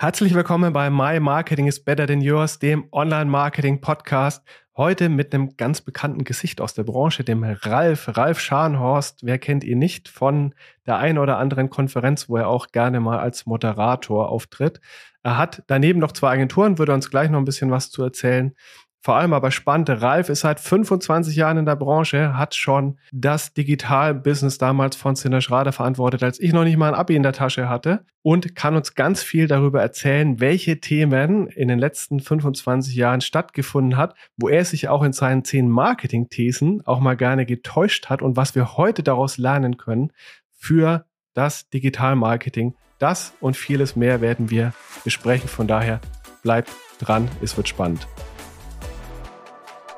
Herzlich willkommen bei My Marketing is Better Than Yours, dem Online-Marketing-Podcast. Heute mit einem ganz bekannten Gesicht aus der Branche, dem Ralf, Ralf Scharnhorst. Wer kennt ihn nicht von der einen oder anderen Konferenz, wo er auch gerne mal als Moderator auftritt. Er hat daneben noch zwei Agenturen, würde uns gleich noch ein bisschen was zu erzählen. Vor allem aber spannend, Ralf ist seit 25 Jahren in der Branche, hat schon das Digital-Business damals von Sinner Schrader verantwortet, als ich noch nicht mal ein Abi in der Tasche hatte und kann uns ganz viel darüber erzählen, welche Themen in den letzten 25 Jahren stattgefunden hat, wo er sich auch in seinen zehn Marketing-Thesen auch mal gerne getäuscht hat und was wir heute daraus lernen können für das Digital-Marketing. Das und vieles mehr werden wir besprechen. Von daher bleibt dran, es wird spannend.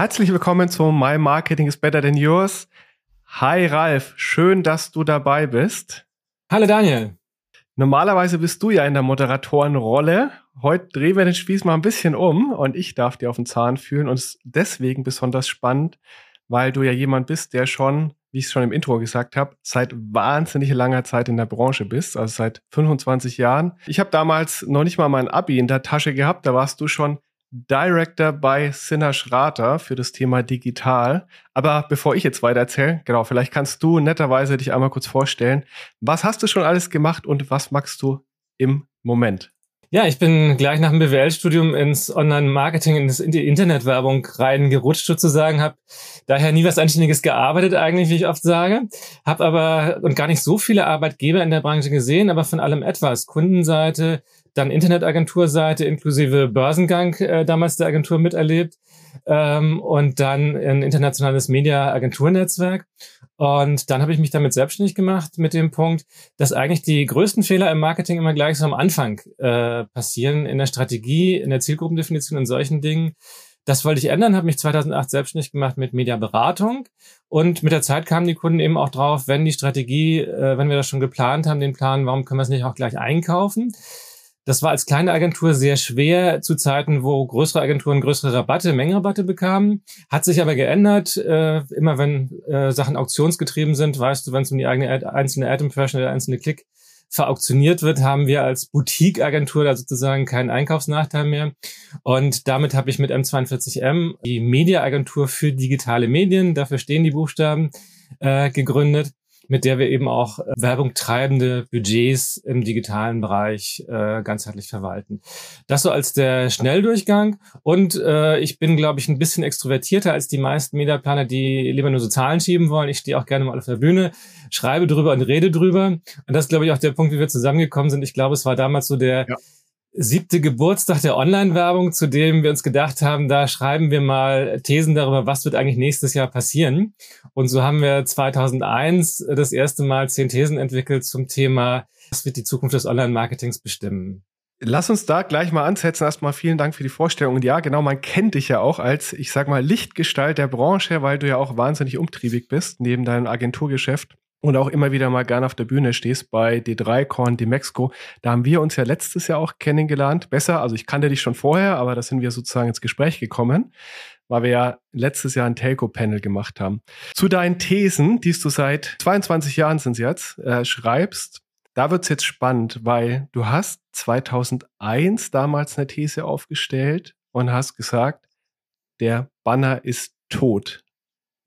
Herzlich willkommen zu My Marketing is Better Than Yours. Hi Ralf, schön, dass du dabei bist. Hallo Daniel. Normalerweise bist du ja in der Moderatorenrolle. Heute drehen wir den Spieß mal ein bisschen um und ich darf dir auf den Zahn fühlen und es ist deswegen besonders spannend, weil du ja jemand bist, der schon, wie ich es schon im Intro gesagt habe, seit wahnsinnig langer Zeit in der Branche bist, also seit 25 Jahren. Ich habe damals noch nicht mal mein Abi in der Tasche gehabt, da warst du schon Director bei Sinner Schrater für das Thema Digital. Aber bevor ich jetzt weiter erzähle, genau, vielleicht kannst du netterweise dich einmal kurz vorstellen. Was hast du schon alles gemacht und was magst du im Moment? Ja, ich bin gleich nach dem BWL-Studium ins Online-Marketing, in die Internetwerbung reingerutscht sozusagen, habe daher nie was Anständiges gearbeitet eigentlich, wie ich oft sage, habe aber und gar nicht so viele Arbeitgeber in der Branche gesehen, aber von allem etwas. Kundenseite, dann Internetagenturseite inklusive Börsengang äh, damals der Agentur miterlebt ähm, und dann ein internationales Media-Agenturnetzwerk. Und dann habe ich mich damit selbstständig gemacht mit dem Punkt, dass eigentlich die größten Fehler im Marketing immer gleich so am Anfang äh, passieren, in der Strategie, in der Zielgruppendefinition und solchen Dingen. Das wollte ich ändern, habe mich 2008 selbstständig gemacht mit Mediaberatung und mit der Zeit kamen die Kunden eben auch drauf, wenn die Strategie, äh, wenn wir das schon geplant haben, den Plan, warum können wir es nicht auch gleich einkaufen? Das war als kleine Agentur sehr schwer zu Zeiten, wo größere Agenturen größere Rabatte, Mengenrabatte bekamen. Hat sich aber geändert. Äh, immer wenn äh, Sachen auktionsgetrieben sind, weißt du, wenn es um die eigene Ad, einzelne Ad Impression oder einzelne Klick verauktioniert wird, haben wir als Boutique-Agentur da sozusagen keinen Einkaufsnachteil mehr. Und damit habe ich mit M42M die Media-Agentur für digitale Medien, dafür stehen die Buchstaben, äh, gegründet mit der wir eben auch äh, Werbung treibende Budgets im digitalen Bereich äh, ganzheitlich verwalten. Das so als der Schnelldurchgang. Und äh, ich bin, glaube ich, ein bisschen extrovertierter als die meisten Mediaplaner, die lieber nur so Zahlen schieben wollen. Ich stehe auch gerne mal auf der Bühne, schreibe drüber und rede drüber. Und das ist, glaube ich, auch der Punkt, wie wir zusammengekommen sind. Ich glaube, es war damals so der ja siebte Geburtstag der Online-Werbung, zu dem wir uns gedacht haben, da schreiben wir mal Thesen darüber, was wird eigentlich nächstes Jahr passieren. Und so haben wir 2001 das erste Mal zehn Thesen entwickelt zum Thema, was wird die Zukunft des Online-Marketings bestimmen. Lass uns da gleich mal ansetzen. Erstmal vielen Dank für die Vorstellung. Und ja, genau, man kennt dich ja auch als, ich sag mal, Lichtgestalt der Branche, weil du ja auch wahnsinnig umtriebig bist, neben deinem Agenturgeschäft und auch immer wieder mal gerne auf der Bühne stehst bei D3 Korn Demexco. Da haben wir uns ja letztes Jahr auch kennengelernt. Besser, also ich kannte dich schon vorher, aber da sind wir sozusagen ins Gespräch gekommen, weil wir ja letztes Jahr ein Telco-Panel gemacht haben. Zu deinen Thesen, die du seit 22 Jahren sind jetzt, äh, schreibst, da wird's jetzt spannend, weil du hast 2001 damals eine These aufgestellt und hast gesagt, der Banner ist tot.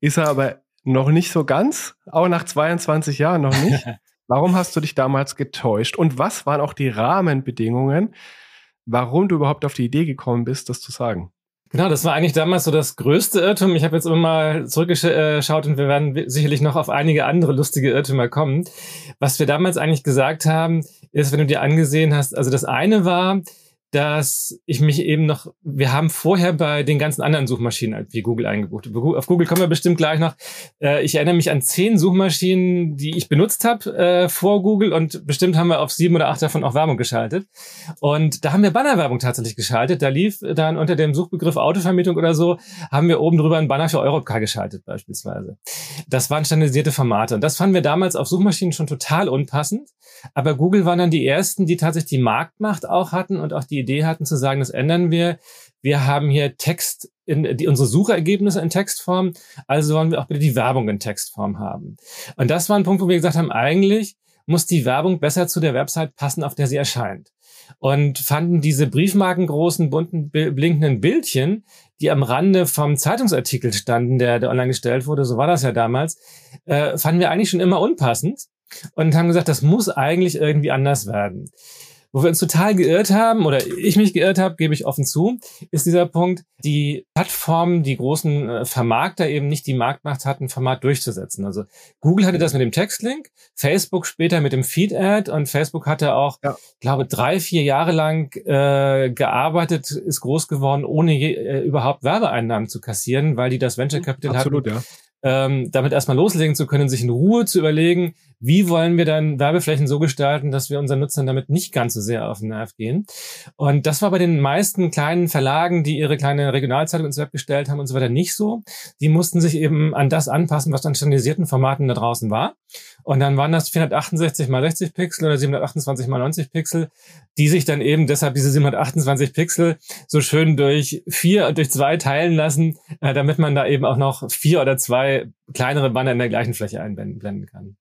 Ist er aber noch nicht so ganz, auch nach 22 Jahren noch nicht. Warum hast du dich damals getäuscht? Und was waren auch die Rahmenbedingungen, warum du überhaupt auf die Idee gekommen bist, das zu sagen? Genau, das war eigentlich damals so das größte Irrtum. Ich habe jetzt immer mal zurückgeschaut und wir werden sicherlich noch auf einige andere lustige Irrtümer kommen. Was wir damals eigentlich gesagt haben, ist, wenn du dir angesehen hast, also das eine war, dass ich mich eben noch, wir haben vorher bei den ganzen anderen Suchmaschinen wie Google eingebucht. Auf Google kommen wir bestimmt gleich noch. Äh, ich erinnere mich an zehn Suchmaschinen, die ich benutzt habe äh, vor Google und bestimmt haben wir auf sieben oder acht davon auch Werbung geschaltet. Und da haben wir Bannerwerbung tatsächlich geschaltet. Da lief dann unter dem Suchbegriff Autovermietung oder so, haben wir oben drüber einen Banner für Europcar geschaltet beispielsweise. Das waren standardisierte Formate. Und das fanden wir damals auf Suchmaschinen schon total unpassend. Aber Google waren dann die ersten, die tatsächlich die Marktmacht auch hatten und auch die Idee hatten zu sagen, das ändern wir. Wir haben hier Text in die, unsere Suchergebnisse in Textform, also wollen wir auch bitte die Werbung in Textform haben. Und das war ein Punkt, wo wir gesagt haben, eigentlich muss die Werbung besser zu der Website passen, auf der sie erscheint. Und fanden diese briefmarkengroßen, bunten, blinkenden Bildchen, die am Rande vom Zeitungsartikel standen, der, der online gestellt wurde, so war das ja damals, äh, fanden wir eigentlich schon immer unpassend und haben gesagt, das muss eigentlich irgendwie anders werden. Wo wir uns total geirrt haben, oder ich mich geirrt habe, gebe ich offen zu, ist dieser Punkt, die Plattformen, die großen äh, Vermarkter eben nicht die Marktmacht hatten, Format durchzusetzen. Also Google hatte das mit dem Textlink, Facebook später mit dem Feed-Ad und Facebook hatte auch, ja. glaube drei, vier Jahre lang äh, gearbeitet, ist groß geworden, ohne je, äh, überhaupt Werbeeinnahmen zu kassieren, weil die das Venture Capital Absolut, hatten, ja ähm, damit erstmal loslegen zu können, sich in Ruhe zu überlegen, wie wollen wir dann Werbeflächen so gestalten, dass wir unseren Nutzern damit nicht ganz so sehr auf den Nerv gehen. Und das war bei den meisten kleinen Verlagen, die ihre kleine Regionalzeitung ins Web gestellt haben und so weiter nicht so. Die mussten sich eben an das anpassen, was an standardisierten Formaten da draußen war. Und dann waren das 468 mal 60 Pixel oder 728 mal 90 Pixel, die sich dann eben deshalb diese 728 Pixel so schön durch vier, durch zwei teilen lassen, äh, damit man da eben auch noch vier oder zwei kleinere Banner in der gleichen Fläche einblenden kann.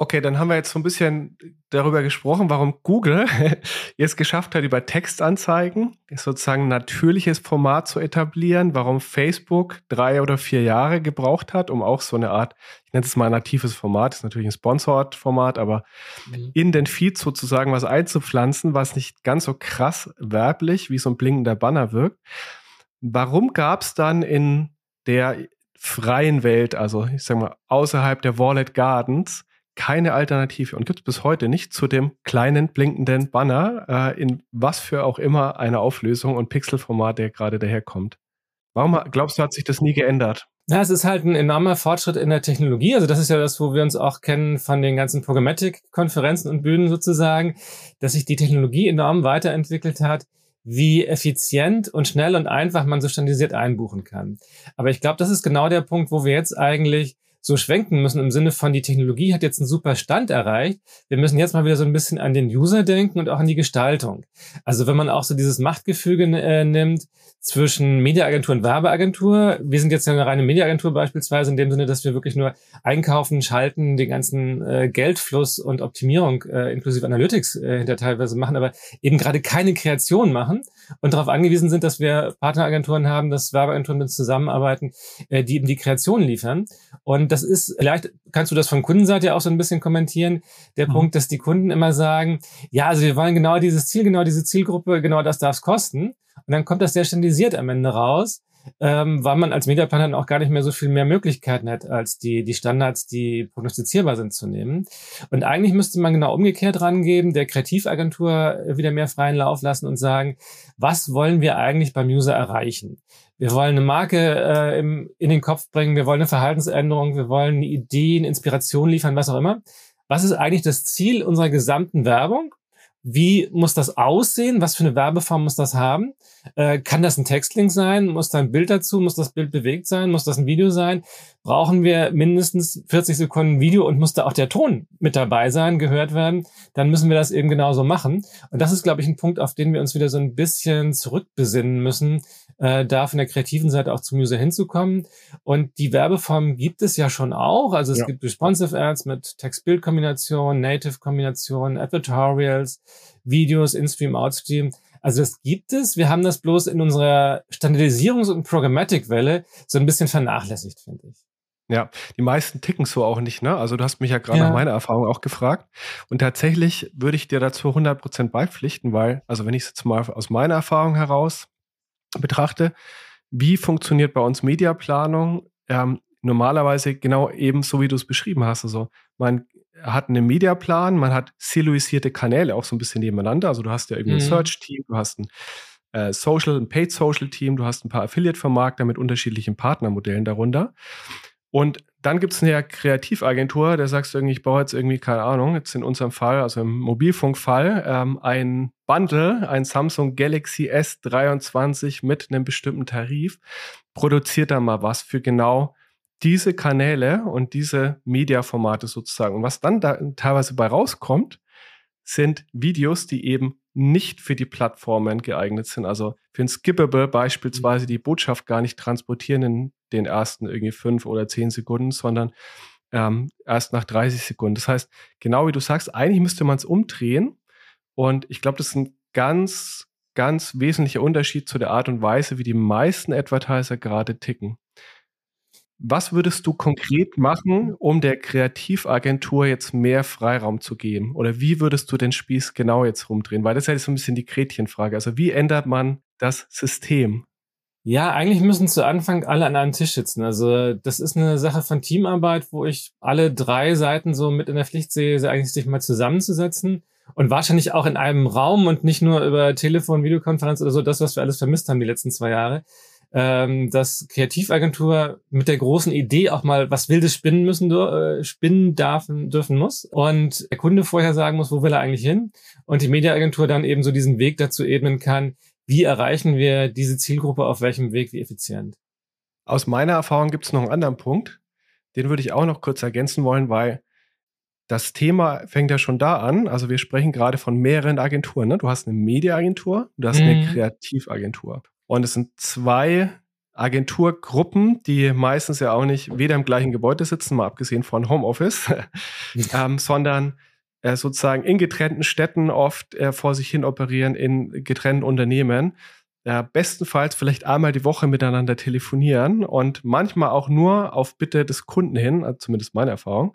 Okay, dann haben wir jetzt so ein bisschen darüber gesprochen, warum Google jetzt geschafft hat, über Textanzeigen sozusagen ein natürliches Format zu etablieren, warum Facebook drei oder vier Jahre gebraucht hat, um auch so eine Art, ich nenne es mal natives Format, ist natürlich ein Sponsored-Format, aber mhm. in den Feed sozusagen was einzupflanzen, was nicht ganz so krass werblich wie so ein blinkender Banner wirkt. Warum gab es dann in der freien Welt, also ich sag mal außerhalb der Wallet Gardens, keine Alternative und gibt es bis heute nicht zu dem kleinen blinkenden Banner äh, in was für auch immer eine Auflösung und Pixelformat, der gerade daherkommt. Warum glaubst du, hat sich das nie geändert? Ja, es ist halt ein enormer Fortschritt in der Technologie. Also das ist ja das, wo wir uns auch kennen von den ganzen Programmatic-Konferenzen und Bühnen sozusagen, dass sich die Technologie enorm weiterentwickelt hat, wie effizient und schnell und einfach man so standardisiert einbuchen kann. Aber ich glaube, das ist genau der Punkt, wo wir jetzt eigentlich so schwenken müssen im Sinne von, die Technologie hat jetzt einen super Stand erreicht. Wir müssen jetzt mal wieder so ein bisschen an den User denken und auch an die Gestaltung. Also wenn man auch so dieses Machtgefüge äh, nimmt zwischen Mediaagentur und Werbeagentur. Wir sind jetzt ja eine reine Mediaagentur beispielsweise in dem Sinne, dass wir wirklich nur einkaufen, schalten, den ganzen äh, Geldfluss und Optimierung äh, inklusive Analytics äh, hinter teilweise machen, aber eben gerade keine Kreation machen und darauf angewiesen sind, dass wir Partneragenturen haben, dass Werbeagenturen mit uns zusammenarbeiten, äh, die eben die Kreation liefern. Und das ist, vielleicht kannst du das von Kundenseite auch so ein bisschen kommentieren, der mhm. Punkt, dass die Kunden immer sagen, ja, also wir wollen genau dieses Ziel, genau diese Zielgruppe, genau das darf es kosten. Und dann kommt das sehr standardisiert am Ende raus ähm, weil man als Mediaplaner auch gar nicht mehr so viel mehr Möglichkeiten hat, als die, die Standards, die prognostizierbar sind, zu nehmen. Und eigentlich müsste man genau umgekehrt rangeben, der Kreativagentur wieder mehr freien Lauf lassen und sagen, was wollen wir eigentlich beim User erreichen? Wir wollen eine Marke äh, im, in den Kopf bringen, wir wollen eine Verhaltensänderung, wir wollen Ideen, Inspiration liefern, was auch immer. Was ist eigentlich das Ziel unserer gesamten Werbung? Wie muss das aussehen? Was für eine Werbeform muss das haben? Äh, kann das ein Textlink sein? Muss da ein Bild dazu? Muss das Bild bewegt sein? Muss das ein Video sein? Brauchen wir mindestens 40 Sekunden Video und muss da auch der Ton mit dabei sein, gehört werden? Dann müssen wir das eben genauso machen. Und das ist, glaube ich, ein Punkt, auf den wir uns wieder so ein bisschen zurückbesinnen müssen, äh, da von der kreativen Seite auch zum User hinzukommen. Und die Werbeform gibt es ja schon auch. Also es ja. gibt Responsive Ads mit Text-Bild-Kombination, Native-Kombination, Advertorials, Videos, In-Stream, Outstream. Also das gibt es. Wir haben das bloß in unserer Standardisierungs- und Programmatic-Welle so ein bisschen vernachlässigt, finde ich. Ja, die meisten ticken so auch nicht, ne? Also du hast mich ja gerade ja. nach meiner Erfahrung auch gefragt. Und tatsächlich würde ich dir dazu 100% beipflichten, weil, also wenn ich es jetzt mal aus meiner Erfahrung heraus betrachte, wie funktioniert bei uns Mediaplanung? Ähm, normalerweise genau eben so, wie du es beschrieben hast. Also man hat einen Mediaplan, man hat siloisierte Kanäle auch so ein bisschen nebeneinander. Also du hast ja irgendwie ein mhm. Search-Team, du hast ein äh, Social, ein Paid-Social-Team, du hast ein paar Affiliate-Vermarkter mit unterschiedlichen Partnermodellen darunter. Und dann gibt es eine Kreativagentur, der sagst du irgendwie, ich baue jetzt irgendwie, keine Ahnung, jetzt in unserem Fall, also im Mobilfunkfall, ähm, ein Bundle, ein Samsung Galaxy S23 mit einem bestimmten Tarif, produziert da mal was für genau diese Kanäle und diese Mediaformate sozusagen. Und was dann da teilweise bei rauskommt, sind Videos, die eben nicht für die Plattformen geeignet sind. Also für ein Skippable beispielsweise die Botschaft gar nicht transportieren in den ersten irgendwie fünf oder zehn Sekunden, sondern ähm, erst nach 30 Sekunden. Das heißt, genau wie du sagst, eigentlich müsste man es umdrehen. Und ich glaube, das ist ein ganz, ganz wesentlicher Unterschied zu der Art und Weise, wie die meisten Advertiser gerade ticken. Was würdest du konkret machen, um der Kreativagentur jetzt mehr Freiraum zu geben? Oder wie würdest du den Spieß genau jetzt rumdrehen? Weil das ist ja jetzt so ein bisschen die Gretchenfrage. Also wie ändert man das System? Ja, eigentlich müssen zu Anfang alle an einem Tisch sitzen. Also das ist eine Sache von Teamarbeit, wo ich alle drei Seiten so mit in der Pflicht sehe, eigentlich sich mal zusammenzusetzen und wahrscheinlich auch in einem Raum und nicht nur über Telefon, Videokonferenz oder so, das, was wir alles vermisst haben die letzten zwei Jahre, ähm, dass Kreativagentur mit der großen Idee auch mal was Wildes spinnen müssen, äh, spinnen darf, dürfen muss und der Kunde vorher sagen muss, wo will er eigentlich hin und die Mediaagentur dann eben so diesen Weg dazu ebnen kann, wie erreichen wir diese Zielgruppe auf welchem Weg, wie effizient. Aus meiner Erfahrung gibt es noch einen anderen Punkt, den würde ich auch noch kurz ergänzen wollen, weil das Thema fängt ja schon da an. Also wir sprechen gerade von mehreren Agenturen. Ne? Du hast eine Mediaagentur, du hast mhm. eine Kreativagentur. Und es sind zwei Agenturgruppen, die meistens ja auch nicht weder im gleichen Gebäude sitzen, mal abgesehen von Homeoffice, ähm, sondern äh, sozusagen in getrennten Städten oft äh, vor sich hin operieren, in getrennten Unternehmen. Äh, bestenfalls vielleicht einmal die Woche miteinander telefonieren und manchmal auch nur auf Bitte des Kunden hin, also zumindest meine Erfahrung.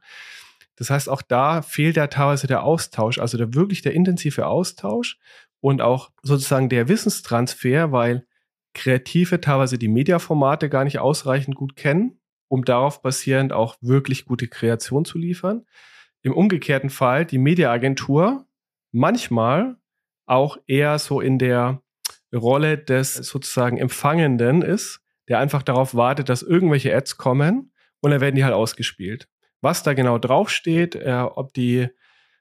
Das heißt, auch da fehlt ja teilweise der Austausch, also der wirklich der intensive Austausch und auch sozusagen der Wissenstransfer, weil Kreative teilweise die Mediaformate gar nicht ausreichend gut kennen, um darauf basierend auch wirklich gute Kreation zu liefern. Im umgekehrten Fall die Mediaagentur manchmal auch eher so in der Rolle des sozusagen Empfangenden ist, der einfach darauf wartet, dass irgendwelche Ads kommen und dann werden die halt ausgespielt. Was da genau draufsteht, äh, ob die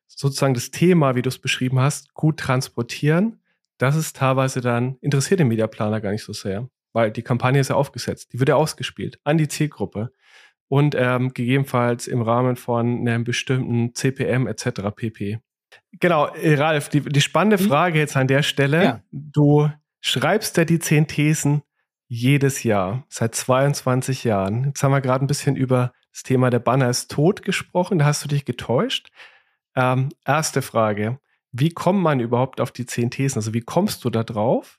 sozusagen das Thema, wie du es beschrieben hast, gut transportieren, das ist teilweise dann, interessiert den Mediaplaner gar nicht so sehr, weil die Kampagne ist ja aufgesetzt, die wird ja ausgespielt an die Zielgruppe und ähm, gegebenenfalls im Rahmen von einem bestimmten CPM etc. pp. Genau, äh, Ralf, die, die spannende hm? Frage jetzt an der Stelle. Ja. Du schreibst ja die zehn Thesen jedes Jahr, seit 22 Jahren. Jetzt haben wir gerade ein bisschen über das Thema der Banner ist tot gesprochen, da hast du dich getäuscht. Ähm, erste Frage wie kommt man überhaupt auf die zehn Thesen? Also wie kommst du da drauf?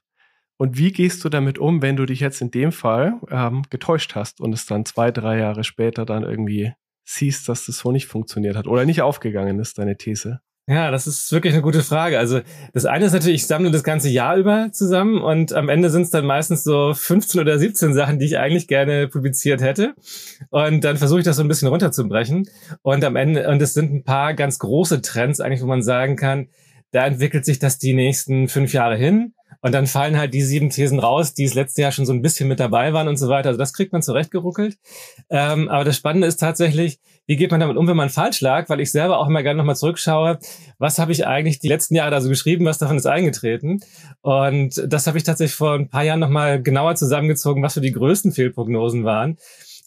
Und wie gehst du damit um, wenn du dich jetzt in dem Fall ähm, getäuscht hast und es dann zwei, drei Jahre später dann irgendwie siehst, dass das so nicht funktioniert hat oder nicht aufgegangen ist, deine These? Ja, das ist wirklich eine gute Frage. Also das eine ist natürlich, ich sammle das ganze Jahr über zusammen und am Ende sind es dann meistens so 15 oder 17 Sachen, die ich eigentlich gerne publiziert hätte. Und dann versuche ich das so ein bisschen runterzubrechen. Und am Ende, und es sind ein paar ganz große Trends eigentlich, wo man sagen kann, da entwickelt sich das die nächsten fünf Jahre hin. Und dann fallen halt die sieben Thesen raus, die es letztes Jahr schon so ein bisschen mit dabei waren und so weiter. Also das kriegt man zurechtgeruckelt. Ähm, aber das Spannende ist tatsächlich, wie geht man damit um, wenn man falsch lag? Weil ich selber auch immer gerne nochmal zurückschaue, was habe ich eigentlich die letzten Jahre da so geschrieben, was davon ist eingetreten? Und das habe ich tatsächlich vor ein paar Jahren nochmal genauer zusammengezogen, was für die größten Fehlprognosen waren.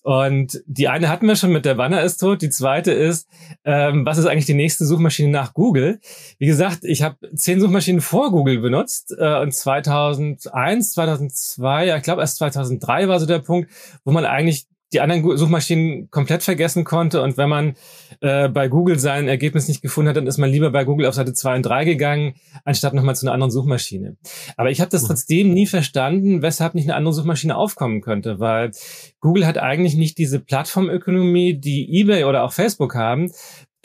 Und die eine hatten wir schon mit der Banner ist tot. Die zweite ist, ähm, was ist eigentlich die nächste Suchmaschine nach Google? Wie gesagt, ich habe zehn Suchmaschinen vor Google benutzt äh, und 2001, 2002, ja, ich glaube erst 2003 war so der Punkt, wo man eigentlich die anderen Suchmaschinen komplett vergessen konnte. Und wenn man äh, bei Google sein Ergebnis nicht gefunden hat, dann ist man lieber bei Google auf Seite 2 und 3 gegangen, anstatt nochmal zu einer anderen Suchmaschine. Aber ich habe das trotzdem nie verstanden, weshalb nicht eine andere Suchmaschine aufkommen könnte, weil Google hat eigentlich nicht diese Plattformökonomie, die eBay oder auch Facebook haben.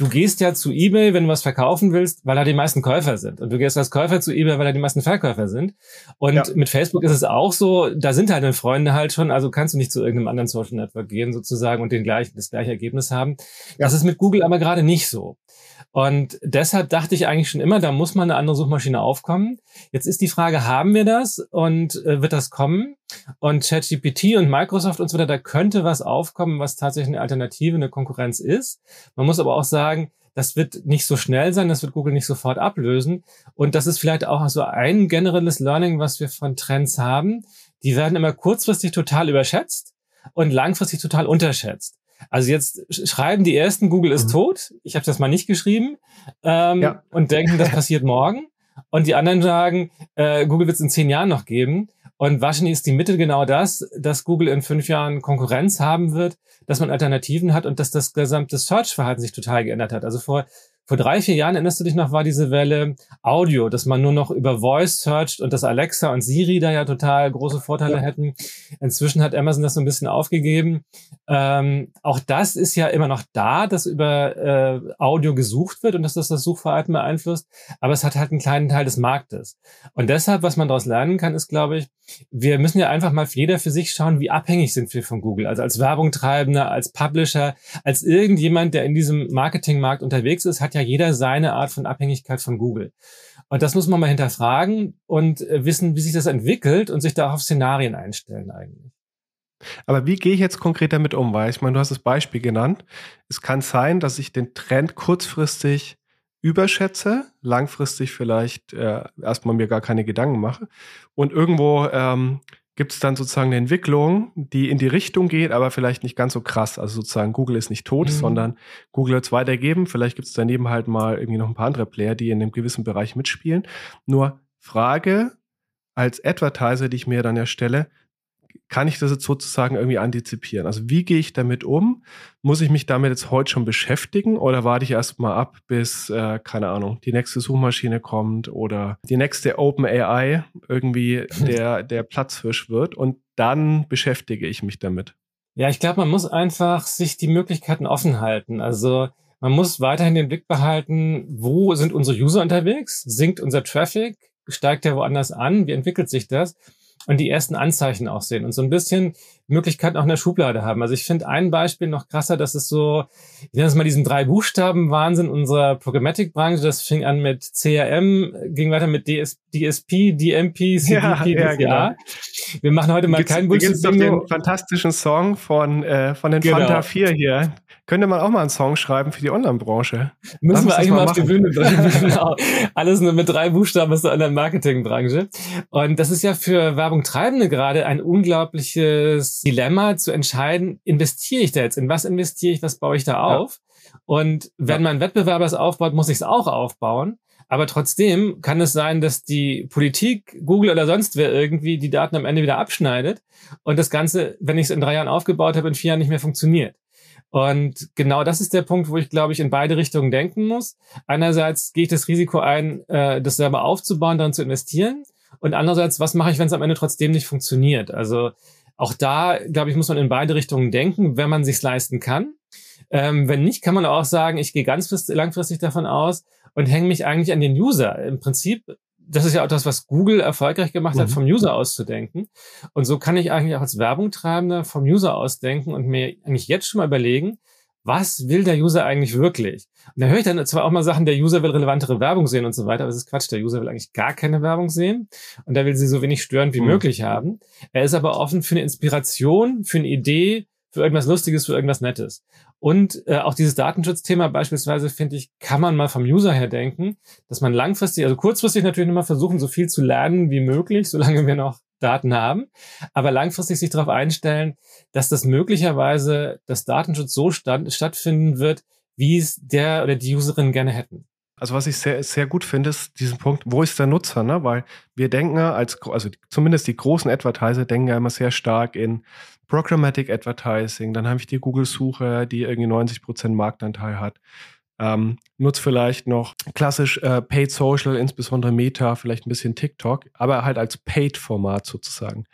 Du gehst ja zu eBay, wenn du was verkaufen willst, weil da die meisten Käufer sind. Und du gehst als Käufer zu eBay, weil da die meisten Verkäufer sind. Und ja. mit Facebook ist es auch so, da sind halt deine Freunde halt schon, also kannst du nicht zu irgendeinem anderen Social Network gehen sozusagen und den gleichen, das gleiche Ergebnis haben. Ja. Das ist mit Google aber gerade nicht so. Und deshalb dachte ich eigentlich schon immer, da muss mal eine andere Suchmaschine aufkommen. Jetzt ist die Frage, haben wir das und äh, wird das kommen? Und ChatGPT und Microsoft und so weiter, da könnte was aufkommen, was tatsächlich eine Alternative, eine Konkurrenz ist. Man muss aber auch sagen, das wird nicht so schnell sein, das wird Google nicht sofort ablösen. Und das ist vielleicht auch so ein generelles Learning, was wir von Trends haben. Die werden immer kurzfristig total überschätzt und langfristig total unterschätzt. Also jetzt schreiben die ersten, Google ist mhm. tot. Ich habe das mal nicht geschrieben ähm, ja. und denken, das passiert morgen. Und die anderen sagen, äh, Google wird es in zehn Jahren noch geben. Und wahrscheinlich ist die Mitte genau das, dass Google in fünf Jahren Konkurrenz haben wird, dass man Alternativen hat und dass das gesamte Search-Verhalten sich total geändert hat. Also vor vor drei, vier Jahren, erinnerst du dich noch, war diese Welle Audio, dass man nur noch über Voice searcht und dass Alexa und Siri da ja total große Vorteile ja. hätten. Inzwischen hat Amazon das so ein bisschen aufgegeben. Ähm, auch das ist ja immer noch da, dass über äh, Audio gesucht wird und dass das das Suchverhalten beeinflusst. Aber es hat halt einen kleinen Teil des Marktes. Und deshalb, was man daraus lernen kann, ist, glaube ich, wir müssen ja einfach mal jeder für sich schauen, wie abhängig sind wir von Google. Also als Werbungtreibender, als Publisher, als irgendjemand, der in diesem Marketingmarkt unterwegs ist, hat ja jeder seine Art von Abhängigkeit von Google. Und das muss man mal hinterfragen und äh, wissen, wie sich das entwickelt und sich da auch auf Szenarien einstellen eigentlich. Aber wie gehe ich jetzt konkret damit um? Weil ich meine, du hast das Beispiel genannt. Es kann sein, dass ich den Trend kurzfristig überschätze, langfristig vielleicht äh, erstmal mir gar keine Gedanken mache und irgendwo ähm, gibt es dann sozusagen eine Entwicklung, die in die Richtung geht, aber vielleicht nicht ganz so krass. Also sozusagen Google ist nicht tot, mhm. sondern Google wird es weitergeben. Vielleicht gibt es daneben halt mal irgendwie noch ein paar andere Player, die in einem gewissen Bereich mitspielen. Nur Frage als Advertiser, die ich mir dann erstelle, kann ich das jetzt sozusagen irgendwie antizipieren? Also wie gehe ich damit um? Muss ich mich damit jetzt heute schon beschäftigen oder warte ich erst mal ab, bis, äh, keine Ahnung, die nächste Suchmaschine kommt oder die nächste Open AI irgendwie der, der Platzhirsch wird und dann beschäftige ich mich damit? Ja, ich glaube, man muss einfach sich die Möglichkeiten offen halten. Also man muss weiterhin den Blick behalten, wo sind unsere User unterwegs? Sinkt unser Traffic? Steigt der woanders an? Wie entwickelt sich das? Und die ersten Anzeichen auch sehen. Und so ein bisschen Möglichkeiten auch in der Schublade haben. Also ich finde ein Beispiel noch krasser, das ist so, ich nenne es mal diesen drei Buchstaben Wahnsinn unserer Programmatic-Branche. Das fing an mit CRM, ging weiter mit DS, DSP, DMP, CDP, ja, ja, genau. Wir machen heute mal keinen Bullshit. Es gibt den fantastischen Song von, äh, von den genau. Fanta 4 hier. Könnte man auch mal einen Song schreiben für die Online-Branche. Müssen wir eigentlich mal auf die Bühne bringen. genau. Alles nur mit drei Buchstaben aus der Online-Marketing-Branche. Und das ist ja für Werbung Treibende gerade ein unglaubliches Dilemma zu entscheiden, investiere ich da jetzt? In was investiere ich? Was baue ich da auf? Ja. Und wenn ja. mein Wettbewerber es aufbaut, muss ich es auch aufbauen. Aber trotzdem kann es sein, dass die Politik, Google oder sonst wer irgendwie die Daten am Ende wieder abschneidet und das Ganze, wenn ich es in drei Jahren aufgebaut habe, in vier Jahren nicht mehr funktioniert. Und genau das ist der Punkt, wo ich, glaube ich, in beide Richtungen denken muss. Einerseits gehe ich das Risiko ein, äh, das selber aufzubauen, dann zu investieren. Und andererseits, was mache ich, wenn es am Ende trotzdem nicht funktioniert? Also auch da, glaube ich, muss man in beide Richtungen denken, wenn man sich leisten kann. Ähm, wenn nicht, kann man auch sagen, ich gehe ganz langfristig davon aus und hänge mich eigentlich an den User. Im Prinzip das ist ja auch das, was Google erfolgreich gemacht hat, mhm. vom User auszudenken. Und so kann ich eigentlich auch als Werbungtreibender vom User ausdenken und mir eigentlich jetzt schon mal überlegen, was will der User eigentlich wirklich? Und da höre ich dann zwar auch mal Sachen, der User will relevantere Werbung sehen und so weiter, aber das ist Quatsch. Der User will eigentlich gar keine Werbung sehen und der will sie so wenig störend wie mhm. möglich haben. Er ist aber offen für eine Inspiration, für eine Idee, für irgendwas Lustiges, für irgendwas Nettes. Und äh, auch dieses Datenschutzthema beispielsweise, finde ich, kann man mal vom User her denken, dass man langfristig, also kurzfristig natürlich immer versuchen, so viel zu lernen wie möglich, solange wir noch Daten haben, aber langfristig sich darauf einstellen, dass das möglicherweise das Datenschutz so stand, stattfinden wird, wie es der oder die Userin gerne hätten. Also was ich sehr, sehr gut finde, ist diesen Punkt, wo ist der Nutzer, ne? Weil wir denken ja als, also zumindest die großen Advertiser denken ja immer sehr stark in Programmatic Advertising, dann habe ich die Google-Suche, die irgendwie 90 Prozent Marktanteil hat. Ähm, nutzt vielleicht noch klassisch äh, Paid Social, insbesondere Meta, vielleicht ein bisschen TikTok, aber halt als Paid-Format sozusagen.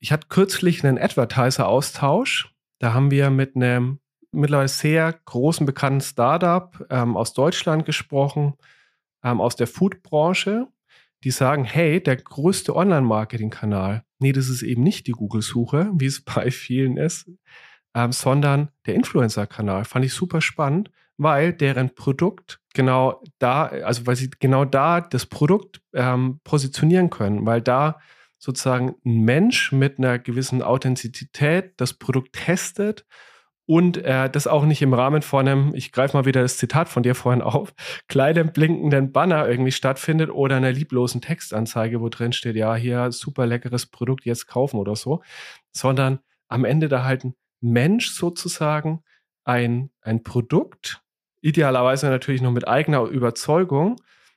Ich hatte kürzlich einen Advertiser-Austausch. Da haben wir mit einem mittlerweile sehr großen bekannten Startup ähm, aus Deutschland gesprochen, ähm, aus der Food-Branche, die sagen, hey, der größte Online-Marketing-Kanal, nee, das ist eben nicht die Google-Suche, wie es bei vielen ist, ähm, sondern der Influencer-Kanal. Fand ich super spannend, weil deren Produkt genau da, also weil sie genau da das Produkt ähm, positionieren können, weil da sozusagen ein Mensch mit einer gewissen Authentizität das Produkt testet und äh, das auch nicht im Rahmen von einem, ich greife mal wieder das Zitat von dir vorhin auf, kleinen blinkenden Banner irgendwie stattfindet oder einer lieblosen Textanzeige, wo drin steht, ja, hier super leckeres Produkt, jetzt kaufen oder so, sondern am Ende da halt ein Mensch sozusagen ein, ein Produkt, idealerweise natürlich noch mit eigener Überzeugung,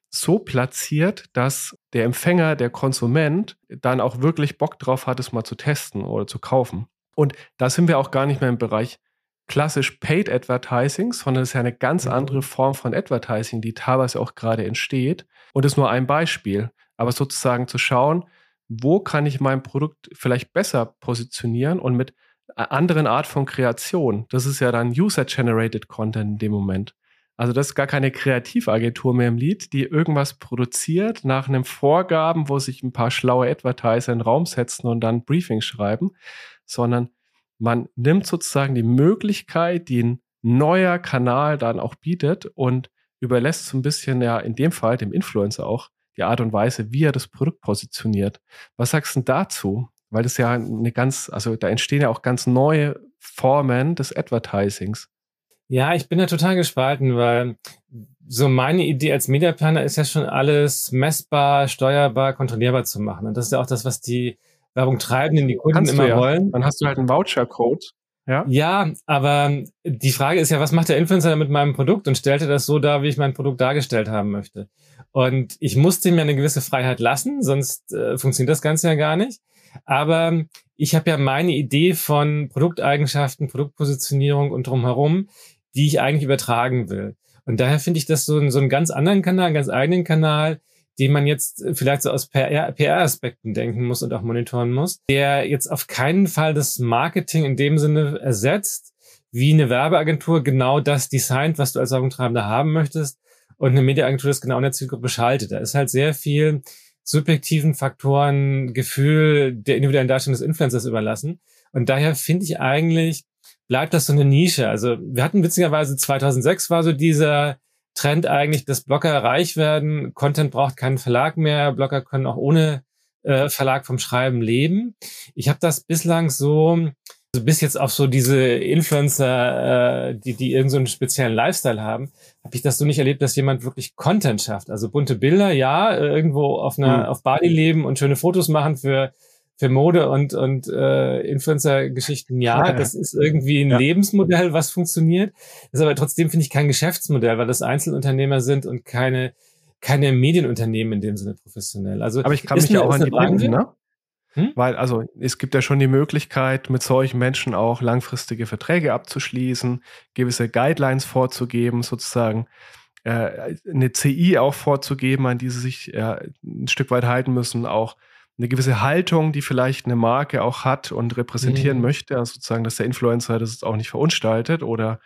so platziert, dass der Empfänger, der Konsument dann auch wirklich Bock drauf hat, es mal zu testen oder zu kaufen. Und da sind wir auch gar nicht mehr im Bereich klassisch Paid Advertising, sondern es ist ja eine ganz mhm. andere Form von Advertising, die teilweise auch gerade entsteht. Und das ist nur ein Beispiel. Aber sozusagen zu schauen, wo kann ich mein Produkt vielleicht besser positionieren und mit anderen Art von Kreation. Das ist ja dann User-Generated Content in dem Moment. Also das ist gar keine Kreativagentur mehr im Lied, die irgendwas produziert nach einem Vorgaben, wo sich ein paar schlaue Advertiser in den Raum setzen und dann Briefings schreiben, sondern man nimmt sozusagen die Möglichkeit, die ein neuer Kanal dann auch bietet und überlässt so ein bisschen ja in dem Fall dem Influencer auch die Art und Weise, wie er das Produkt positioniert. Was sagst du dazu? Weil das ja eine ganz, also da entstehen ja auch ganz neue Formen des Advertisings. Ja, ich bin da total gespalten, weil so meine Idee als Mediaplaner ist ja schon alles messbar, steuerbar, kontrollierbar zu machen. Und das ist ja auch das, was die Werbung treibenden, die Kunden Kannst immer ja. wollen. Dann hast du halt einen Voucher-Code. Ja? ja, aber die Frage ist ja, was macht der Influencer mit meinem Produkt und stellt er das so dar, wie ich mein Produkt dargestellt haben möchte? Und ich musste mir eine gewisse Freiheit lassen, sonst äh, funktioniert das Ganze ja gar nicht. Aber ich habe ja meine Idee von Produkteigenschaften, Produktpositionierung und drumherum, die ich eigentlich übertragen will. Und daher finde ich das so, so einen ganz anderen Kanal, einen ganz eigenen Kanal, den man jetzt vielleicht so aus PR-Aspekten denken muss und auch monitoren muss, der jetzt auf keinen Fall das Marketing in dem Sinne ersetzt, wie eine Werbeagentur genau das designt, was du als Augentreibender haben möchtest und eine Mediaagentur das genau in der Zielgruppe schaltet. Da ist halt sehr viel subjektiven Faktoren, Gefühl der individuellen Darstellung des Influencers überlassen. Und daher finde ich eigentlich, bleibt das so eine Nische. Also wir hatten witzigerweise 2006 war so dieser Trend eigentlich, dass Blogger reich werden. Content braucht keinen Verlag mehr. Blogger können auch ohne äh, Verlag vom Schreiben leben. Ich habe das bislang so, also bis jetzt auf so diese Influencer, äh, die, die irgendeinen so speziellen Lifestyle haben, habe ich das so nicht erlebt, dass jemand wirklich Content schafft. Also bunte Bilder, ja, irgendwo auf einer, mhm. auf Bali leben und schöne Fotos machen für für Mode und, und äh, Influencer-Geschichten, ja, das ist irgendwie ein ja. Lebensmodell, was funktioniert. Das ist aber trotzdem, finde ich, kein Geschäftsmodell, weil das Einzelunternehmer sind und keine, keine Medienunternehmen in dem Sinne professionell. Also, aber ich kann mich ja auch an die binden, ne? Hm? Weil, also, es gibt ja schon die Möglichkeit, mit solchen Menschen auch langfristige Verträge abzuschließen, gewisse Guidelines vorzugeben, sozusagen äh, eine CI auch vorzugeben, an die sie sich äh, ein Stück weit halten müssen, auch eine gewisse Haltung, die vielleicht eine Marke auch hat und repräsentieren mhm. möchte, also sozusagen, dass der Influencer das auch nicht verunstaltet oder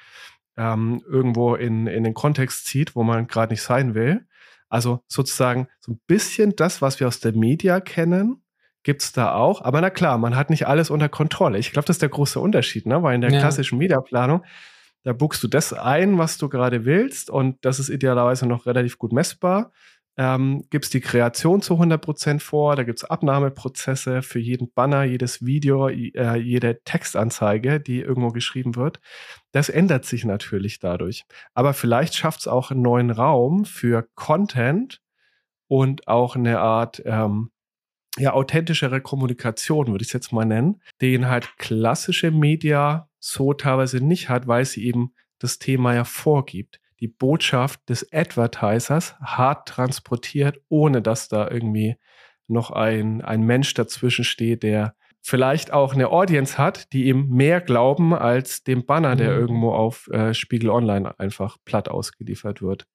ähm, irgendwo in, in den Kontext zieht, wo man gerade nicht sein will. Also sozusagen so ein bisschen das, was wir aus der Media kennen, gibt es da auch. Aber na klar, man hat nicht alles unter Kontrolle. Ich glaube, das ist der große Unterschied, ne? weil in der ja. klassischen Mediaplanung, da buchst du das ein, was du gerade willst und das ist idealerweise noch relativ gut messbar ähm, gibst die Kreation zu 100% vor, da gibt es Abnahmeprozesse für jeden Banner, jedes Video, äh, jede Textanzeige, die irgendwo geschrieben wird. Das ändert sich natürlich dadurch. Aber vielleicht schafft es auch einen neuen Raum für Content und auch eine Art ähm, ja, authentischere Kommunikation, würde ich es jetzt mal nennen, den halt klassische Media so teilweise nicht hat, weil sie eben das Thema ja vorgibt die Botschaft des Advertisers hart transportiert, ohne dass da irgendwie noch ein, ein Mensch dazwischen steht, der vielleicht auch eine Audience hat, die ihm mehr glauben als dem Banner, der mhm. irgendwo auf äh, Spiegel Online einfach platt ausgeliefert wird.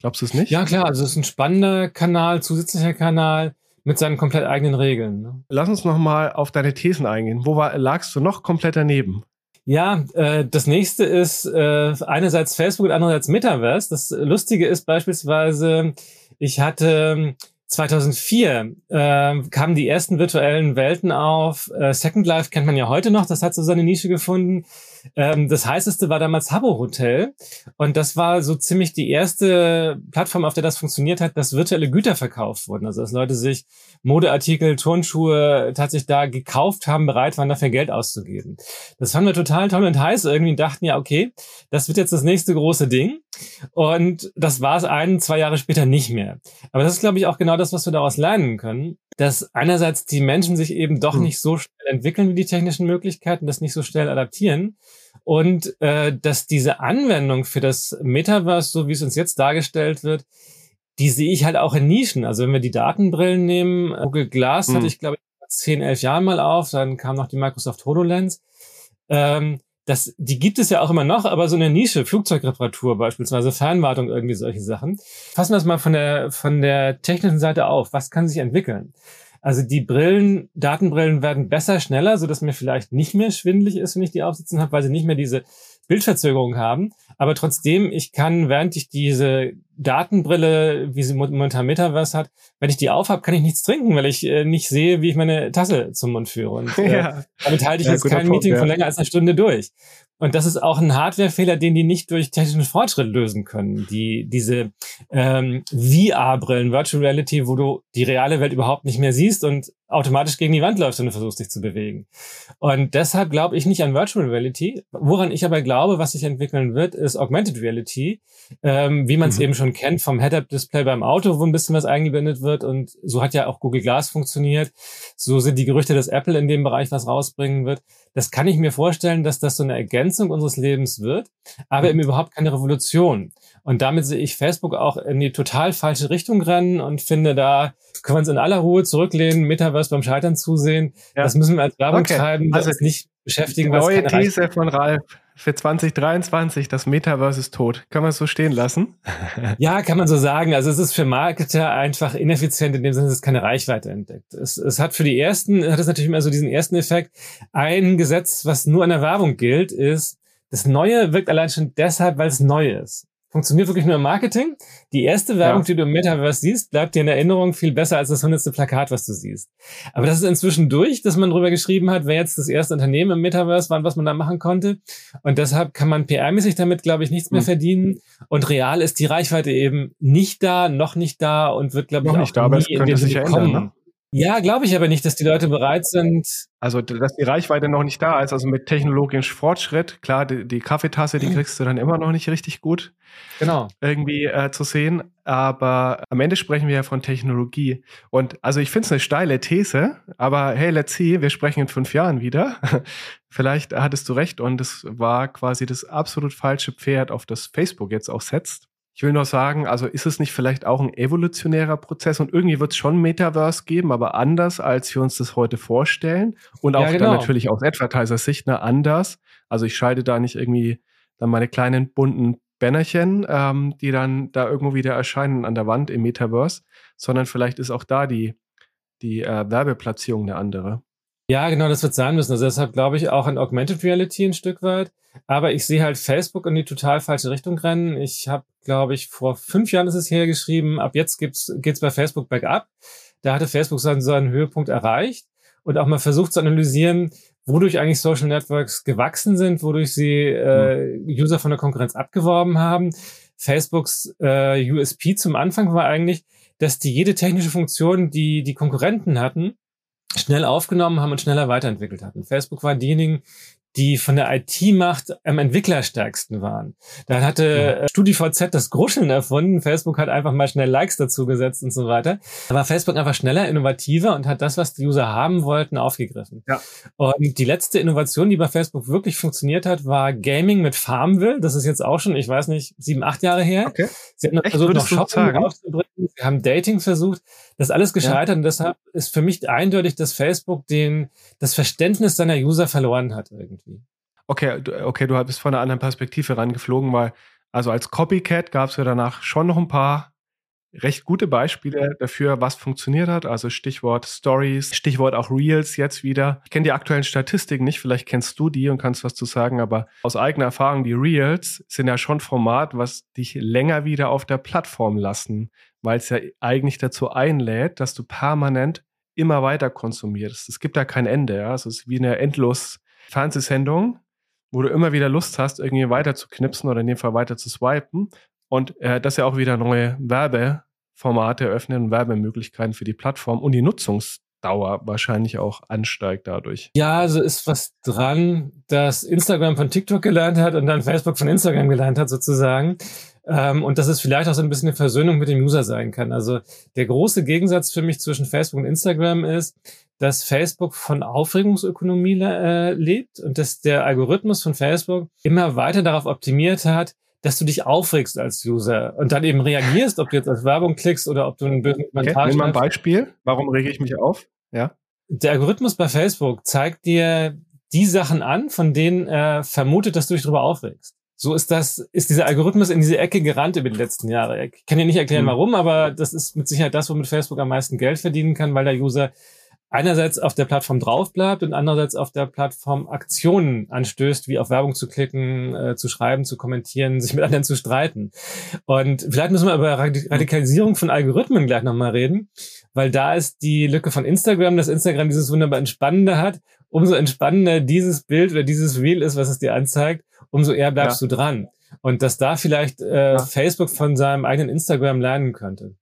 Glaubst du es nicht? Ja, klar, also es ist ein spannender Kanal, zusätzlicher Kanal mit seinen komplett eigenen Regeln. Ne? Lass uns noch mal auf deine Thesen eingehen. Wo war, lagst du noch komplett daneben? Ja, äh, das nächste ist äh, einerseits Facebook und andererseits Metaverse. Das Lustige ist beispielsweise, ich hatte 2004 äh, kamen die ersten virtuellen Welten auf. Äh, Second Life kennt man ja heute noch, das hat so seine Nische gefunden. Ähm, das heißeste war damals Habbo Hotel und das war so ziemlich die erste Plattform, auf der das funktioniert hat, dass virtuelle Güter verkauft wurden. Also dass Leute sich Modeartikel, Turnschuhe tatsächlich da gekauft haben, bereit waren, dafür Geld auszugeben. Das fanden wir total toll und heiß irgendwie und dachten ja, okay, das wird jetzt das nächste große Ding. Und das war es ein, zwei Jahre später nicht mehr. Aber das ist, glaube ich, auch genau das, was wir daraus lernen können, dass einerseits die Menschen sich eben doch hm. nicht so schnell entwickeln wie die technischen Möglichkeiten, das nicht so schnell adaptieren und äh, dass diese Anwendung für das Metaverse, so wie es uns jetzt dargestellt wird, die sehe ich halt auch in Nischen. Also wenn wir die Datenbrillen nehmen, Google Glass hm. hatte ich glaube ich 10, 11 Jahren mal auf, dann kam noch die Microsoft HoloLens. Ähm, das, die gibt es ja auch immer noch, aber so eine Nische, Flugzeugreparatur beispielsweise, Fernwartung, irgendwie solche Sachen. Fassen wir es mal von der, von der technischen Seite auf. Was kann sich entwickeln? Also die Brillen, Datenbrillen werden besser, schneller, so dass mir vielleicht nicht mehr schwindlig ist, wenn ich die aufsitzen habe, weil sie nicht mehr diese Bildverzögerung haben. Aber trotzdem, ich kann, während ich diese Datenbrille, wie sie momentan Metaverse hat, wenn ich die aufhab, kann ich nichts trinken, weil ich äh, nicht sehe, wie ich meine Tasse zum Mund führe. Und äh, ja. damit halte ich ja, jetzt kein Punkt, Meeting ja. von länger als einer Stunde durch. Und das ist auch ein Hardwarefehler, den die nicht durch technischen Fortschritt lösen können. Die, diese ähm, VR-Brillen, Virtual Reality, wo du die reale Welt überhaupt nicht mehr siehst und automatisch gegen die Wand läufst, wenn du versuchst, dich zu bewegen. Und deshalb glaube ich nicht an Virtual Reality. Woran ich aber glaube, was sich entwickeln wird, ist Augmented Reality, ähm, wie man es mhm. eben schon kennt vom Head-Up-Display beim Auto, wo ein bisschen was eingeblendet wird. Und so hat ja auch Google Glass funktioniert. So sind die Gerüchte, dass Apple in dem Bereich was rausbringen wird. Das kann ich mir vorstellen, dass das so eine Ergänzung unseres Lebens wird, aber eben überhaupt keine Revolution. Und damit sehe ich Facebook auch in die total falsche Richtung rennen und finde, da können wir uns in aller Ruhe zurücklehnen, Metaverse beim Scheitern zusehen. Ja. Das müssen wir als Werbung okay. treiben, also nicht beschäftigen. Neue These von Ralf für 2023, das Metaverse ist tot. Kann man es so stehen lassen? ja, kann man so sagen. Also es ist für Marketer einfach ineffizient in dem Sinne, dass es keine Reichweite entdeckt. Es, es hat für die ersten, hat es natürlich immer so diesen ersten Effekt. Ein Gesetz, was nur an der Werbung gilt, ist, das Neue wirkt allein schon deshalb, weil es neu ist funktioniert wirklich nur im Marketing. Die erste Werbung, ja. die du im Metaverse siehst, bleibt dir in Erinnerung viel besser als das hundertste Plakat, was du siehst. Aber das ist inzwischen durch, dass man drüber geschrieben hat, wer jetzt das erste Unternehmen im Metaverse war, was man da machen konnte. Und deshalb kann man PR-mäßig damit, glaube ich, nichts mehr hm. verdienen. Und real ist die Reichweite eben nicht da, noch nicht da und wird, glaube ich, noch nicht da, aber es könnte sich ändern. Ne? Ja, glaube ich aber nicht, dass die Leute bereit sind. Also, dass die Reichweite noch nicht da ist, also mit technologischem Fortschritt, klar, die, die Kaffeetasse, die kriegst du dann immer noch nicht richtig gut genau. irgendwie äh, zu sehen. Aber am Ende sprechen wir ja von Technologie. Und also ich finde es eine steile These, aber hey, let's see, wir sprechen in fünf Jahren wieder. Vielleicht hattest du recht und es war quasi das absolut falsche Pferd, auf das Facebook jetzt auch setzt. Ich will nur sagen, also ist es nicht vielleicht auch ein evolutionärer Prozess und irgendwie wird es schon Metaverse geben, aber anders, als wir uns das heute vorstellen. Und auch ja, genau. dann natürlich aus Advertiser-Sicht ne, anders. Also ich scheide da nicht irgendwie dann meine kleinen bunten Bannerchen, ähm, die dann da irgendwo wieder erscheinen an der Wand im Metaverse, sondern vielleicht ist auch da die, die äh, Werbeplatzierung eine andere. Ja, genau, das wird sein müssen. Also deshalb glaube ich auch an Augmented Reality ein Stück weit. Aber ich sehe halt Facebook in die total falsche Richtung rennen. Ich habe, glaube ich, vor fünf Jahren ist es hergeschrieben, ab jetzt gibt's, geht's bei Facebook bergab. Da hatte Facebook seinen, seinen Höhepunkt erreicht und auch mal versucht zu analysieren, wodurch eigentlich Social Networks gewachsen sind, wodurch sie äh, mhm. User von der Konkurrenz abgeworben haben. Facebooks äh, USP zum Anfang war eigentlich, dass die jede technische Funktion, die die Konkurrenten hatten, schnell aufgenommen haben und schneller weiterentwickelt hatten. Facebook waren diejenigen, die von der IT-Macht am entwicklerstärksten waren. Da hatte ja. Äh, StudiVZ das Gruscheln erfunden. Facebook hat einfach mal schnell Likes dazu gesetzt und so weiter. Da war Facebook einfach schneller, innovativer und hat das, was die User haben wollten, aufgegriffen. Ja. Und die letzte Innovation, die bei Facebook wirklich funktioniert hat, war Gaming mit Farmville. Das ist jetzt auch schon, ich weiß nicht, sieben, acht Jahre her. Okay. Sie haben versucht, noch Shopping aufzubringen. Sie haben Dating versucht. Das ist alles gescheitert ja. und deshalb ist für mich eindeutig, dass Facebook den, das Verständnis seiner User verloren hat irgendwie irgendwie. Okay, du, okay, du bist von einer anderen Perspektive rangeflogen, weil also als Copycat gab es ja danach schon noch ein paar recht gute Beispiele dafür, was funktioniert hat. Also Stichwort Stories, Stichwort auch Reels jetzt wieder. Ich kenne die aktuellen Statistiken nicht, vielleicht kennst du die und kannst was zu sagen, aber aus eigener Erfahrung, die Reels sind ja schon Format, was dich länger wieder auf der Plattform lassen, weil es ja eigentlich dazu einlädt, dass du permanent immer weiter konsumierst. Es gibt da kein Ende. Ja? Es ist wie eine endlos Fernsehsendung, wo du immer wieder Lust hast, irgendwie weiter zu knipsen oder in dem Fall weiter zu swipen. Und äh, das ja auch wieder neue Werbeformate eröffnen und Werbemöglichkeiten für die Plattform und die Nutzungsdauer wahrscheinlich auch ansteigt dadurch. Ja, also ist was dran, dass Instagram von TikTok gelernt hat und dann Facebook von Instagram gelernt hat sozusagen. Ähm, und dass es vielleicht auch so ein bisschen eine Versöhnung mit dem User sein kann. Also der große Gegensatz für mich zwischen Facebook und Instagram ist, dass Facebook von Aufregungsökonomie äh, lebt und dass der Algorithmus von Facebook immer weiter darauf optimiert hat, dass du dich aufregst als User und dann eben reagierst, ob du jetzt als Werbung klickst oder ob du einen bösen Kommentar okay, Nimm mal ein Beispiel. Warum rege ich mich auf? Ja. Der Algorithmus bei Facebook zeigt dir die Sachen an, von denen er vermutet, dass du dich darüber aufregst. So ist das, ist dieser Algorithmus in diese Ecke gerannt über die letzten Jahre. Ich kann dir nicht erklären, mhm. warum, aber das ist mit Sicherheit das, womit Facebook am meisten Geld verdienen kann, weil der User einerseits auf der Plattform drauf bleibt und andererseits auf der Plattform Aktionen anstößt, wie auf Werbung zu klicken, äh, zu schreiben, zu kommentieren, sich mit anderen zu streiten. Und vielleicht müssen wir über Radikalisierung von Algorithmen gleich nochmal reden, weil da ist die Lücke von Instagram, dass Instagram dieses wunderbar Entspannende hat. Umso entspannender dieses Bild oder dieses Reel ist, was es dir anzeigt, umso eher bleibst ja. du dran. Und dass da vielleicht äh, ja. Facebook von seinem eigenen Instagram lernen könnte.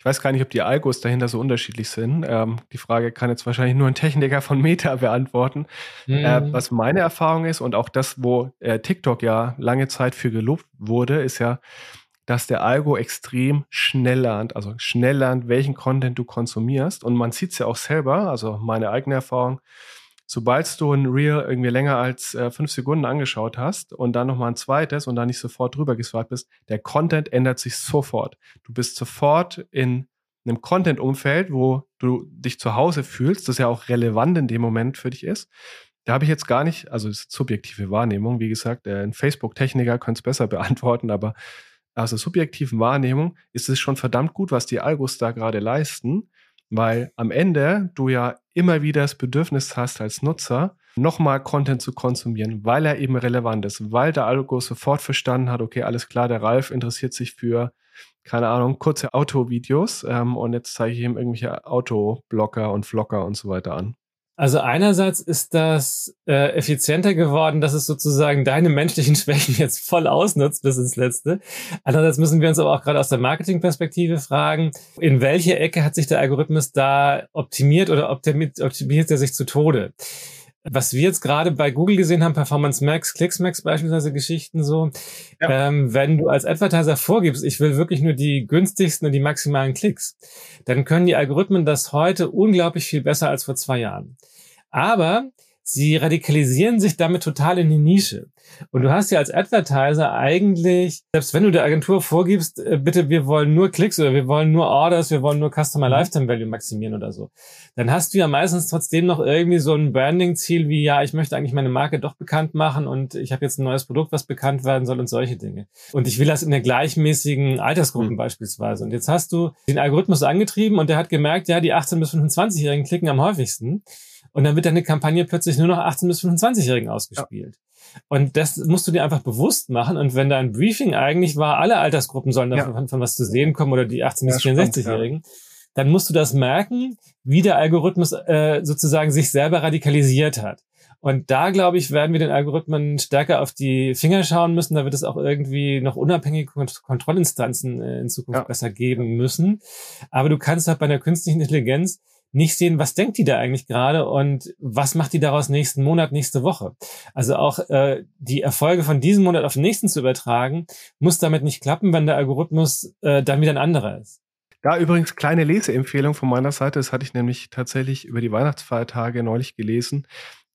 Ich weiß gar nicht, ob die Algos dahinter so unterschiedlich sind. Ähm, die Frage kann jetzt wahrscheinlich nur ein Techniker von Meta beantworten. Mhm. Äh, was meine Erfahrung ist und auch das, wo äh, TikTok ja lange Zeit für gelobt wurde, ist ja, dass der Algo extrem schnell lernt, also schnell lernt, welchen Content du konsumierst. Und man sieht es ja auch selber, also meine eigene Erfahrung sobald du ein Reel irgendwie länger als äh, fünf Sekunden angeschaut hast und dann nochmal ein zweites und dann nicht sofort drüber geswiped bist, der Content ändert sich sofort. Du bist sofort in einem Content-Umfeld, wo du dich zu Hause fühlst, das ja auch relevant in dem Moment für dich ist. Da habe ich jetzt gar nicht, also das ist subjektive Wahrnehmung, wie gesagt, äh, ein Facebook-Techniker könnte es besser beantworten, aber aus der subjektiven Wahrnehmung ist es schon verdammt gut, was die Algos da gerade leisten weil am Ende du ja immer wieder das Bedürfnis hast als Nutzer, nochmal Content zu konsumieren, weil er eben relevant ist, weil der Algo sofort verstanden hat, okay, alles klar, der Ralf interessiert sich für, keine Ahnung, kurze Autovideos ähm, und jetzt zeige ich ihm irgendwelche Autoblocker und Vlogger und so weiter an. Also einerseits ist das äh, effizienter geworden, dass es sozusagen deine menschlichen Schwächen jetzt voll ausnutzt bis ins Letzte. Andererseits müssen wir uns aber auch gerade aus der Marketingperspektive fragen, in welche Ecke hat sich der Algorithmus da optimiert oder optimiert, optimiert er sich zu Tode? Was wir jetzt gerade bei Google gesehen haben, Performance Max, Clicks Max beispielsweise Geschichten so, ja. ähm, wenn du als Advertiser vorgibst, ich will wirklich nur die günstigsten und die maximalen Klicks, dann können die Algorithmen das heute unglaublich viel besser als vor zwei Jahren. Aber sie radikalisieren sich damit total in die Nische. Und du hast ja als Advertiser eigentlich, selbst wenn du der Agentur vorgibst, äh, bitte, wir wollen nur Klicks oder wir wollen nur Orders, wir wollen nur Customer mhm. Lifetime Value maximieren oder so, dann hast du ja meistens trotzdem noch irgendwie so ein Branding-Ziel wie, ja, ich möchte eigentlich meine Marke doch bekannt machen und ich habe jetzt ein neues Produkt, was bekannt werden soll und solche Dinge. Und ich will das in der gleichmäßigen Altersgruppen mhm. beispielsweise. Und jetzt hast du den Algorithmus angetrieben und der hat gemerkt, ja, die 18- bis 25-Jährigen klicken am häufigsten. Und dann wird deine Kampagne plötzlich nur noch 18- bis 25-Jährigen ausgespielt. Ja. Und das musst du dir einfach bewusst machen. Und wenn dein Briefing eigentlich war, alle Altersgruppen sollen davon ja. von was zu sehen kommen oder die 18- bis 64-Jährigen, ja. dann musst du das merken, wie der Algorithmus äh, sozusagen sich selber radikalisiert hat. Und da, glaube ich, werden wir den Algorithmen stärker auf die Finger schauen müssen. Da wird es auch irgendwie noch unabhängige Kontrollinstanzen äh, in Zukunft ja. besser geben müssen. Aber du kannst halt bei der künstlichen Intelligenz nicht sehen, was denkt die da eigentlich gerade und was macht die daraus nächsten Monat, nächste Woche. Also auch äh, die Erfolge von diesem Monat auf den nächsten zu übertragen, muss damit nicht klappen, wenn der Algorithmus äh, dann wieder ein anderer ist. Da übrigens kleine Leseempfehlung von meiner Seite, das hatte ich nämlich tatsächlich über die Weihnachtsfeiertage neulich gelesen.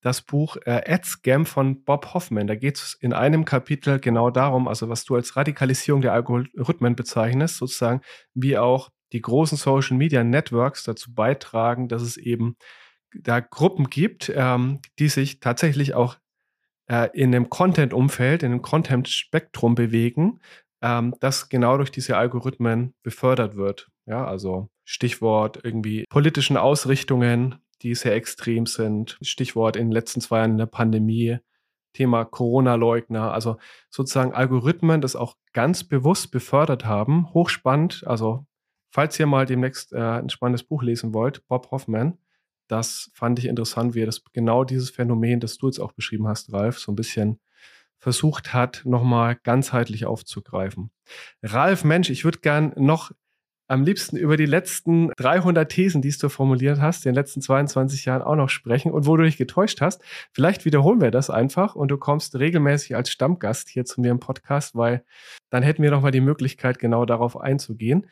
Das Buch äh, Ad Scam von Bob Hoffman. Da geht es in einem Kapitel genau darum, also was du als Radikalisierung der Algorithmen bezeichnest, sozusagen, wie auch die großen Social Media Networks dazu beitragen, dass es eben da Gruppen gibt, ähm, die sich tatsächlich auch äh, in einem Content-Umfeld, in einem Content-Spektrum bewegen, ähm, das genau durch diese Algorithmen befördert wird. Ja, also Stichwort irgendwie politischen Ausrichtungen, die sehr extrem sind. Stichwort in den letzten zwei Jahren der Pandemie. Thema Corona-Leugner, also sozusagen Algorithmen, das auch ganz bewusst befördert haben. Hochspannend, also falls ihr mal demnächst äh, ein spannendes Buch lesen wollt, Bob Hoffman, das fand ich interessant, wie er das genau dieses Phänomen, das du jetzt auch beschrieben hast, Ralf, so ein bisschen versucht hat, nochmal ganzheitlich aufzugreifen. Ralf, Mensch, ich würde gern noch am liebsten über die letzten 300 Thesen, die du formuliert hast, in den letzten 22 Jahren auch noch sprechen und wo du dich getäuscht hast. Vielleicht wiederholen wir das einfach und du kommst regelmäßig als Stammgast hier zu mir im Podcast, weil dann hätten wir nochmal die Möglichkeit, genau darauf einzugehen.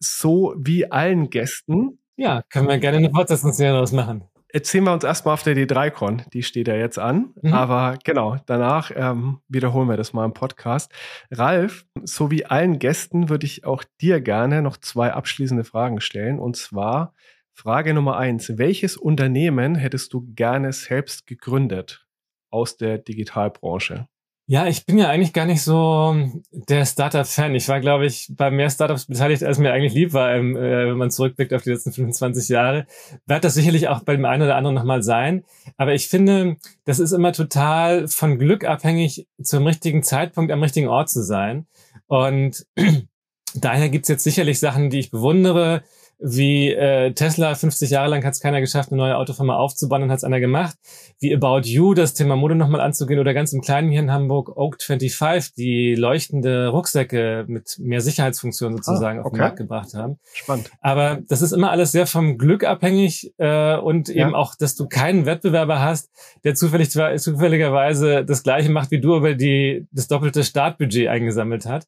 So wie allen Gästen. Ja, können wir gerne eine Fortsetzungsserie daraus machen erzählen wir uns erstmal auf der D3Con, die steht ja jetzt an. Mhm. Aber genau, danach ähm, wiederholen wir das mal im Podcast. Ralf, so wie allen Gästen würde ich auch dir gerne noch zwei abschließende Fragen stellen. Und zwar Frage Nummer eins. Welches Unternehmen hättest du gerne selbst gegründet aus der Digitalbranche? Ja, ich bin ja eigentlich gar nicht so der Startup-Fan. Ich war, glaube ich, bei mehr Startups beteiligt, als mir eigentlich lieb war, ähm, äh, wenn man zurückblickt auf die letzten 25 Jahre. Wird das sicherlich auch bei dem einen oder anderen nochmal sein. Aber ich finde, das ist immer total von Glück abhängig, zum richtigen Zeitpunkt am richtigen Ort zu sein. Und daher gibt's jetzt sicherlich Sachen, die ich bewundere wie äh, Tesla, 50 Jahre lang hat es keiner geschafft, eine neue Autofirma aufzubauen und hat es einer gemacht. Wie About You, das Thema Mode nochmal anzugehen oder ganz im Kleinen hier in Hamburg Oak 25, die leuchtende Rucksäcke mit mehr Sicherheitsfunktionen sozusagen ah, okay. auf den Markt gebracht haben. Spannend. Aber das ist immer alles sehr vom Glück abhängig äh, und ja. eben auch, dass du keinen Wettbewerber hast, der zufällig zufälligerweise das gleiche macht wie du, aber die das doppelte Startbudget eingesammelt hat.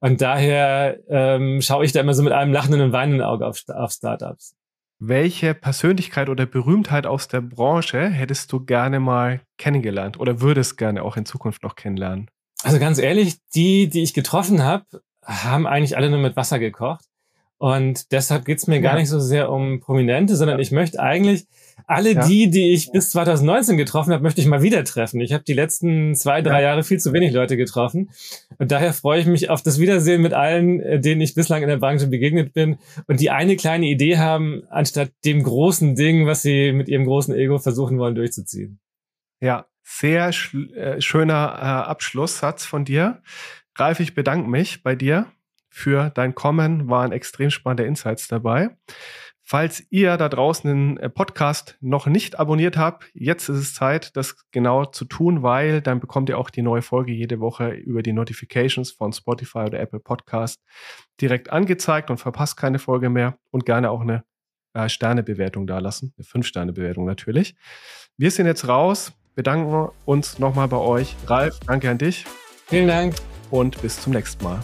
Und daher ähm, schaue ich da immer so mit einem lachenden und weinenden Auge auf, auf Startups. Welche Persönlichkeit oder Berühmtheit aus der Branche hättest du gerne mal kennengelernt oder würdest gerne auch in Zukunft noch kennenlernen? Also ganz ehrlich, die, die ich getroffen habe, haben eigentlich alle nur mit Wasser gekocht. Und deshalb geht's mir ja. gar nicht so sehr um Prominente, sondern ich möchte eigentlich alle ja. die, die ich bis 2019 getroffen habe, möchte ich mal wieder treffen. Ich habe die letzten zwei, drei ja. Jahre viel zu wenig Leute getroffen. Und daher freue ich mich auf das Wiedersehen mit allen, äh, denen ich bislang in der Branche begegnet bin und die eine kleine Idee haben, anstatt dem großen Ding, was sie mit ihrem großen Ego versuchen wollen, durchzuziehen. Ja, sehr äh, schöner äh, Abschlusssatz von dir. Ralf, ich bedanke mich bei dir für dein Kommen. Waren extrem spannende Insights dabei. Falls ihr da draußen den äh, Podcast noch nicht abonniert habt, jetzt ist es Zeit, das genau zu tun, weil dann bekommt ihr auch die neue Folge jede Woche über die Notifications von Spotify oder Apple Podcast direkt angezeigt und verpasst keine Folge mehr und gerne auch eine äh, Sternebewertung da lassen, eine Fünf-Sterne-Bewertung natürlich. Wir sind jetzt raus, bedanken uns nochmal bei euch. Ralf, danke an dich. Vielen Dank. Und bis zum nächsten Mal.